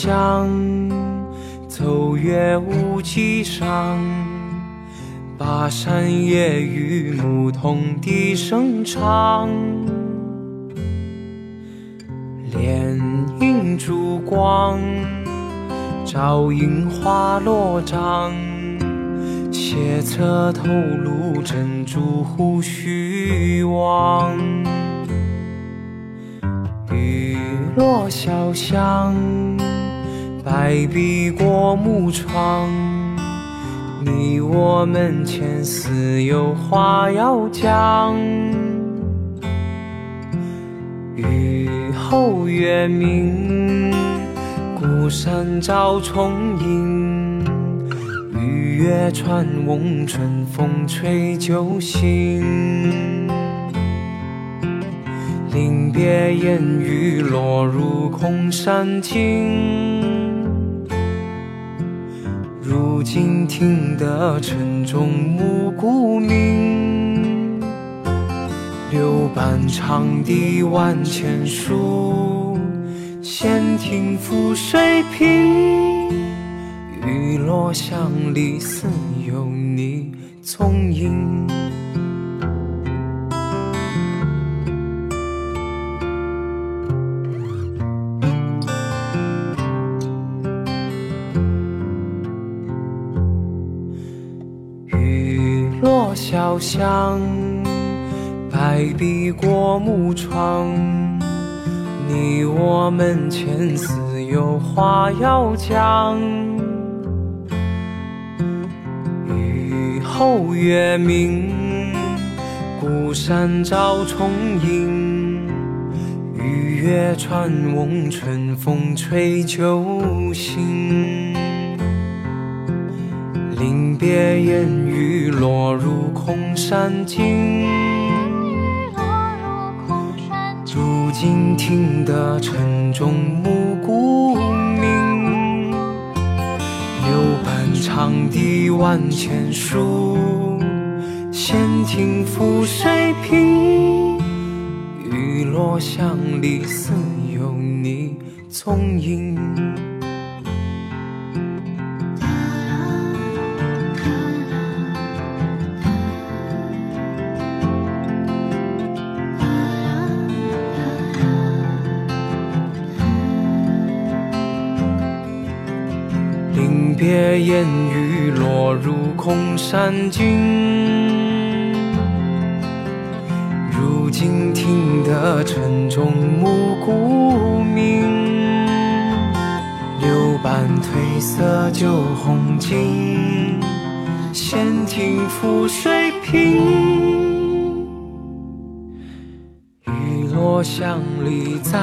小巷，走月无际上，巴山夜雨，牧童笛声长。帘映烛光，照映花落帐，斜侧头颅，珍珠胡须望。落小巷，白壁过木窗。你我门前似有话要讲。雨后月明，孤山照重影。玉月穿翁，春风吹酒醒。临别烟雨落入空山尽，如今听得晨钟暮鼓鸣。柳半长堤万千树，闲庭覆水平。雨落巷里似有你踪影。香，白壁过木窗。你我门前似有话要讲。雨后月明，孤山照重影。玉月穿翁，春风吹酒醒。临别烟雨落入空山尽，如今听得晨钟暮鼓鸣。柳半长堤万千树，闲庭覆水平。雨落巷里似有你踪影。空山尽，如今听得晨钟暮鼓鸣。柳瓣褪色旧红巾，闲庭覆水平。雨落巷里再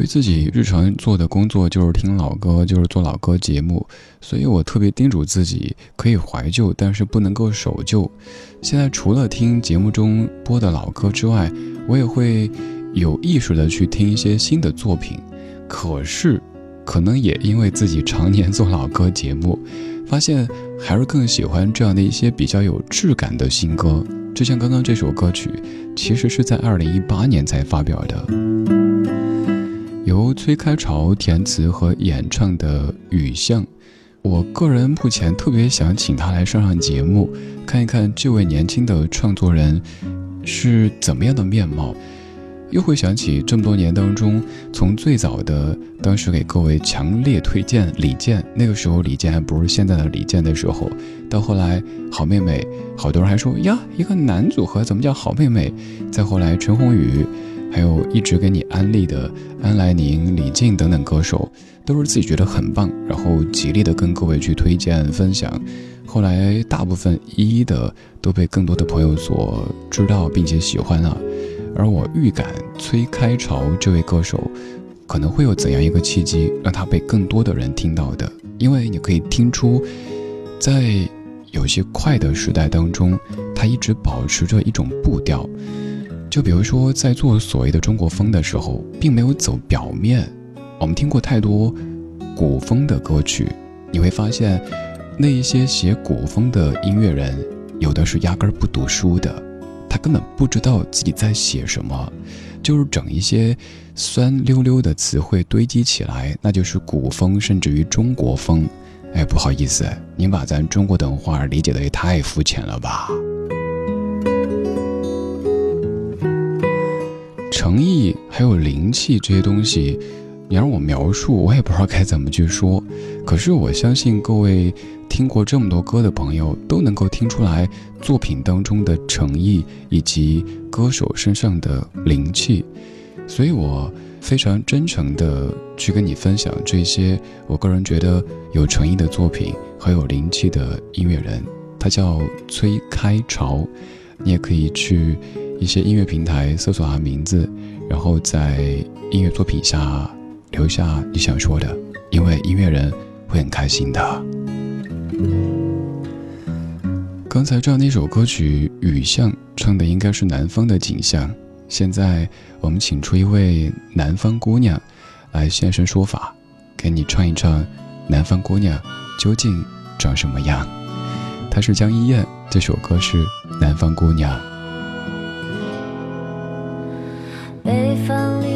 由于自己日常做的工作就是听老歌，就是做老歌节目，所以我特别叮嘱自己可以怀旧，但是不能够守旧。现在除了听节目中播的老歌之外，我也会有意识的去听一些新的作品。可是，可能也因为自己常年做老歌节目，发现还是更喜欢这样的一些比较有质感的新歌。就像刚刚这首歌曲，其实是在二零一八年才发表的。由崔开潮填词和演唱的《雨巷》，我个人目前特别想请他来上上节目，看一看这位年轻的创作人是怎么样的面貌。又会想起这么多年当中，从最早的当时给各位强烈推荐李健，那个时候李健还不是现在的李健的时候，到后来好妹妹，好多人还说呀，一个男组合怎么叫好妹妹？再后来陈鸿宇，还有一直给你安利的安来宁、李静等等歌手，都是自己觉得很棒，然后极力的跟各位去推荐分享。后来大部分一一的都被更多的朋友所知道并且喜欢了。而我预感崔开潮这位歌手，可能会有怎样一个契机，让他被更多的人听到的？因为你可以听出，在有些快的时代当中，他一直保持着一种步调。就比如说，在做所谓的中国风的时候，并没有走表面。我们听过太多古风的歌曲，你会发现，那一些写古风的音乐人，有的是压根儿不读书的。他根本不知道自己在写什么，就是整一些酸溜溜的词汇堆积起来，那就是古风，甚至于中国风。哎，不好意思，您把咱中国的文化理解的也太肤浅了吧？诚意还有灵气这些东西。你让我描述，我也不知道该怎么去说。可是我相信各位听过这么多歌的朋友，都能够听出来作品当中的诚意以及歌手身上的灵气。所以我非常真诚的去跟你分享这些我个人觉得有诚意的作品和有灵气的音乐人。他叫崔开潮，你也可以去一些音乐平台搜索他名字，然后在音乐作品下。留下你想说的，因为音乐人会很开心的。刚才这样的一首歌曲《雨巷》唱的应该是南方的景象，现在我们请出一位南方姑娘来现身说法，给你唱一唱南方姑娘究竟长什么样。她是江一燕，这首歌是《南方姑娘》。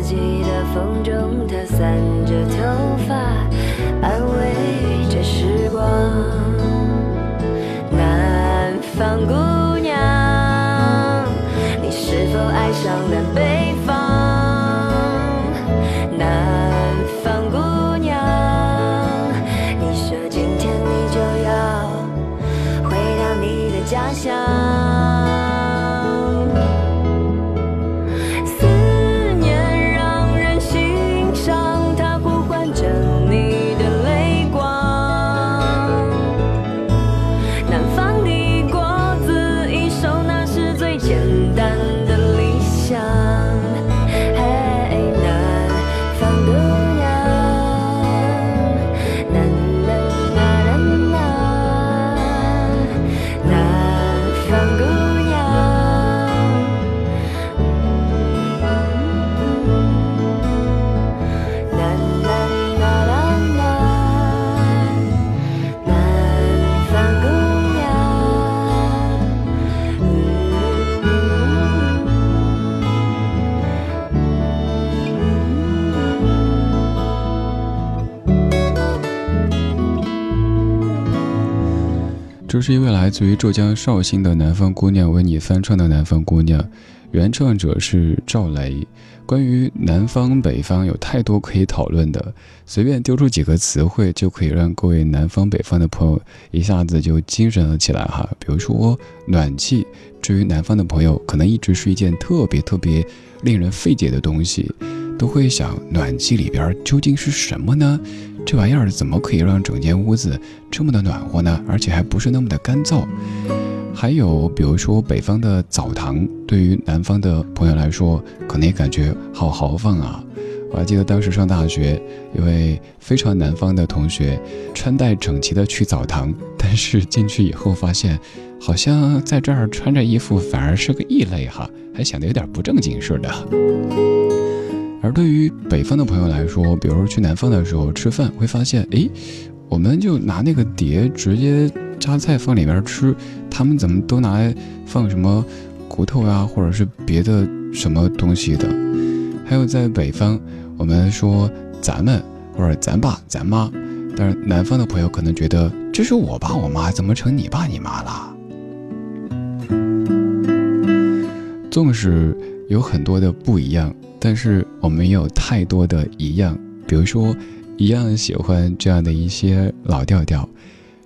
自己的风中她散着头发安慰着时光。是一位来自于浙江绍兴的南方姑娘为你翻唱的《南方姑娘》，原唱者是赵雷。关于南方北方有太多可以讨论的，随便丢出几个词汇就可以让各位南方北方的朋友一下子就精神了起来哈。比如说暖气，至于南方的朋友，可能一直是一件特别特别令人费解的东西，都会想暖气里边究竟是什么呢？这玩意儿怎么可以让整间屋子这么的暖和呢？而且还不是那么的干燥。还有，比如说北方的澡堂，对于南方的朋友来说，可能也感觉好豪放啊。我还记得当时上大学，一位非常南方的同学，穿戴整齐的去澡堂，但是进去以后发现，好像在这儿穿着衣服反而是个异类哈，还显得有点不正经似的。而对于北方的朋友来说，比如说去南方的时候吃饭，会发现，哎，我们就拿那个碟直接夹菜放里边吃，他们怎么都拿来放什么骨头呀，或者是别的什么东西的？还有在北方，我们说咱们或者咱爸咱妈，但是南方的朋友可能觉得这是我爸我妈，怎么成你爸你妈了？纵使有很多的不一样。但是我们有太多的一样，比如说，一样喜欢这样的一些老调调，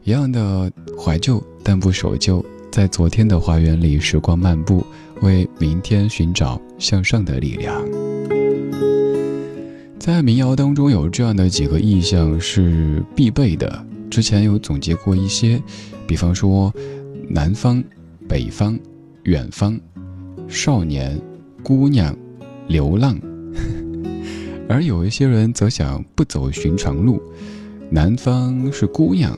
一样的怀旧但不守旧，在昨天的花园里时光漫步，为明天寻找向上的力量。在民谣当中有这样的几个意象是必备的，之前有总结过一些，比方说，南方、北方、远方、少年、姑娘。流浪，而有一些人则想不走寻常路。南方是姑娘，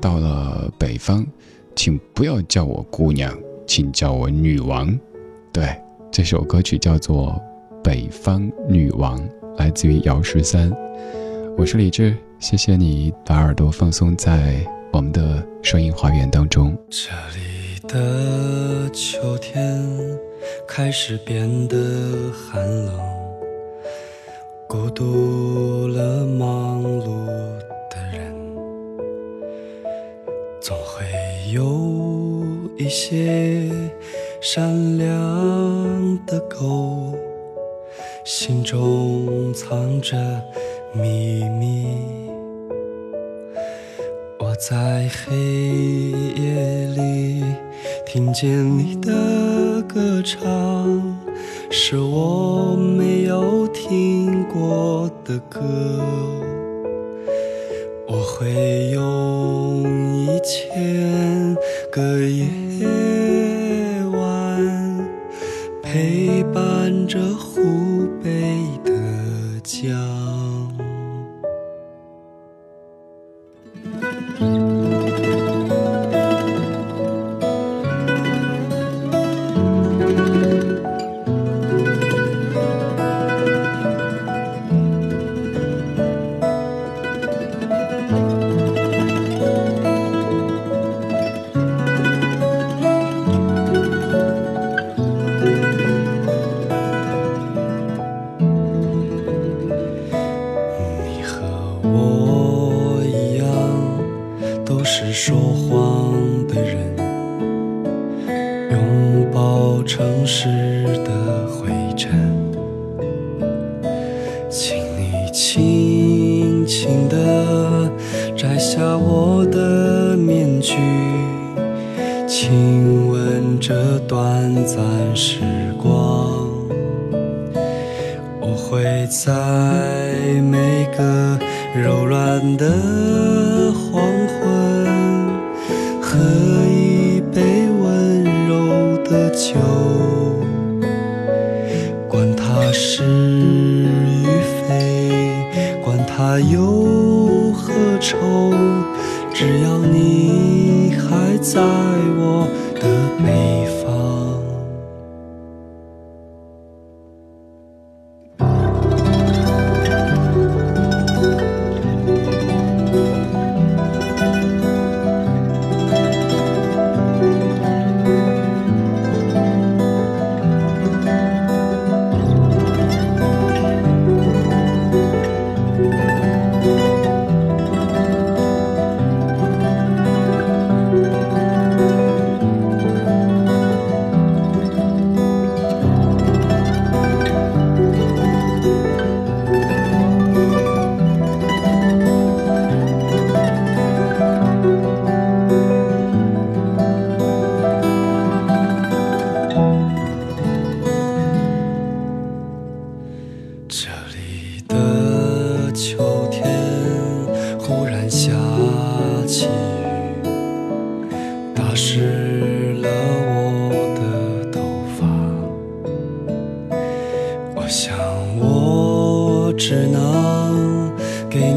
到了北方，请不要叫我姑娘，请叫我女王。对，这首歌曲叫做《北方女王》，来自于姚十三。我是李志，谢谢你把耳朵放松在我们的声音花园当中。这里的秋天。开始变得寒冷，孤独了忙碌的人，总会有一些善良的狗，心中藏着秘密。我在黑夜里听见你的。歌唱是我没有听过的歌，我会用一千个会在每个柔软的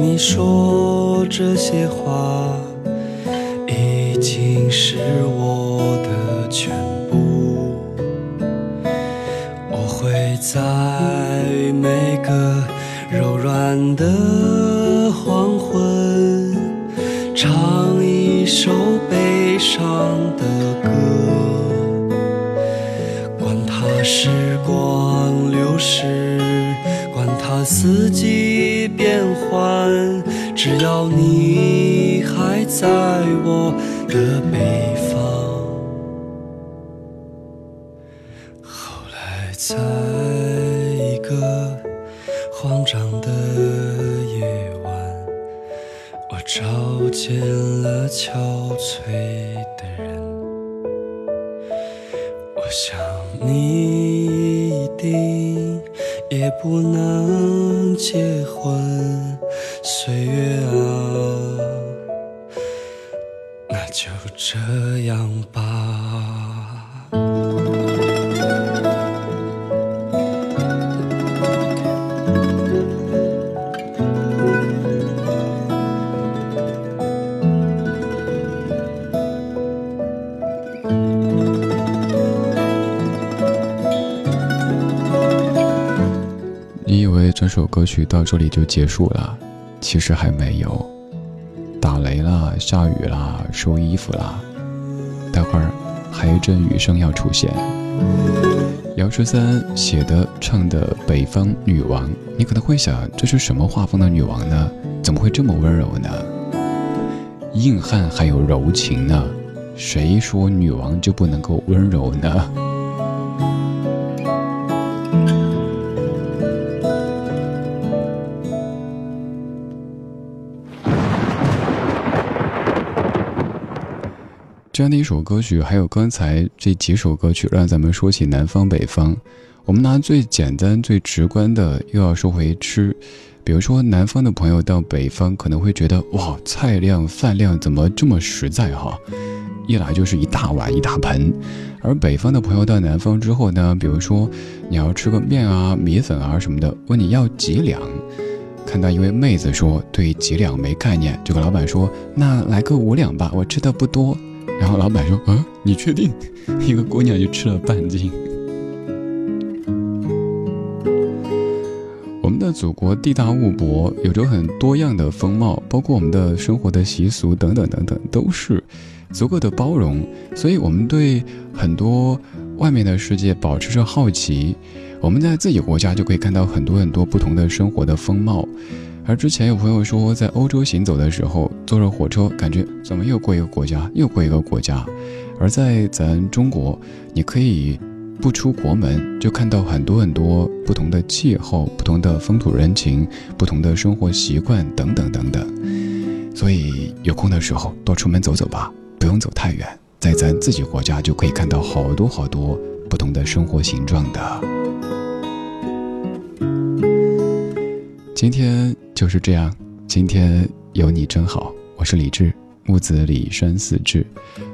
你说这些话，已经是我的全部。我会在每个柔软的黄昏，唱一首悲伤的歌，管它时光流逝，管它四季，你还在我的北方。后来，在一个慌张的夜晚，我找见了憔悴的人。我想你一定也不能结婚，岁月啊，那就这样吧。你以为这首歌曲到这里就结束了，其实还没有。打雷了，下雨了，收衣服了，待会儿还有一阵雨声要出现。姚十三写的唱的《北方女王》，你可能会想，这是什么画风的女王呢？怎么会这么温柔呢？硬汉还有柔情呢？谁说女王就不能够温柔呢？这样的一首歌曲，还有刚才这几首歌曲，让咱们说起南方北方。我们拿最简单、最直观的，又要说回吃。比如说，南方的朋友到北方可能会觉得，哇，菜量、饭量怎么这么实在哈？一来就是一大碗、一大盆。而北方的朋友到南方之后呢，比如说你要吃个面啊、米粉啊什么的，问你要几两。看到一位妹子说对几两没概念，就跟老板说，那来个五两吧，我吃的不多。然后老板说：“啊，你确定？”一个姑娘就吃了半斤。我们的祖国地大物博，有着很多样的风貌，包括我们的生活的习俗等等等等，都是足够的包容。所以，我们对很多外面的世界保持着好奇。我们在自己国家就可以看到很多很多不同的生活的风貌。而之前有朋友说，在欧洲行走的时候，坐着火车，感觉怎么又过一个国家，又过一个国家。而在咱中国，你可以不出国门，就看到很多很多不同的气候、不同的风土人情、不同的生活习惯等等等等。所以有空的时候多出门走走吧，不用走太远，在咱自己国家就可以看到好多好多不同的生活形状的。今天就是这样，今天有你真好。我是李志，木子李山寺志。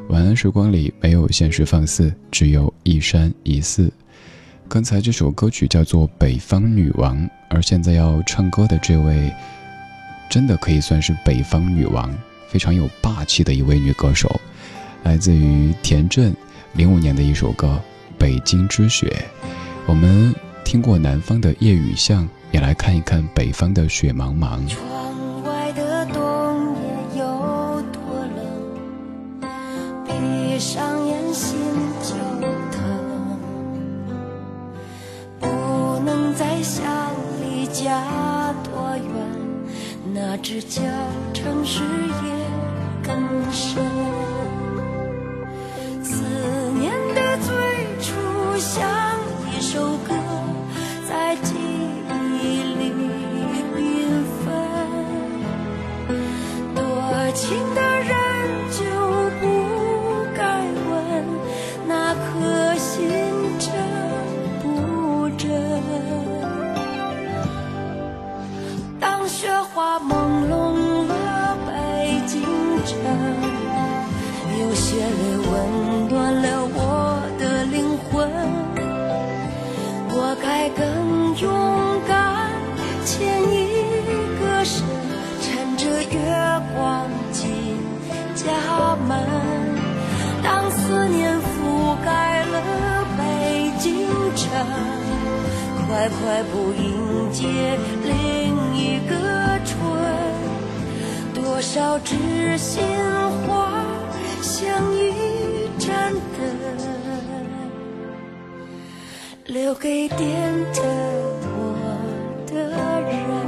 晚安时光里没有现实放肆，只有一山一寺。刚才这首歌曲叫做《北方女王》，而现在要唱歌的这位，真的可以算是北方女王，非常有霸气的一位女歌手，来自于田震，零五年的一首歌《北京之雪》。我们听过南方的夜雨巷。也来看一看北方的雪茫茫。朦胧了北京城有些泪温暖了我的灵魂我该更勇敢牵一个手趁着月光进家门。当思念覆盖了北京城快快步迎接多少知心话像一盏灯，留给点着我的人。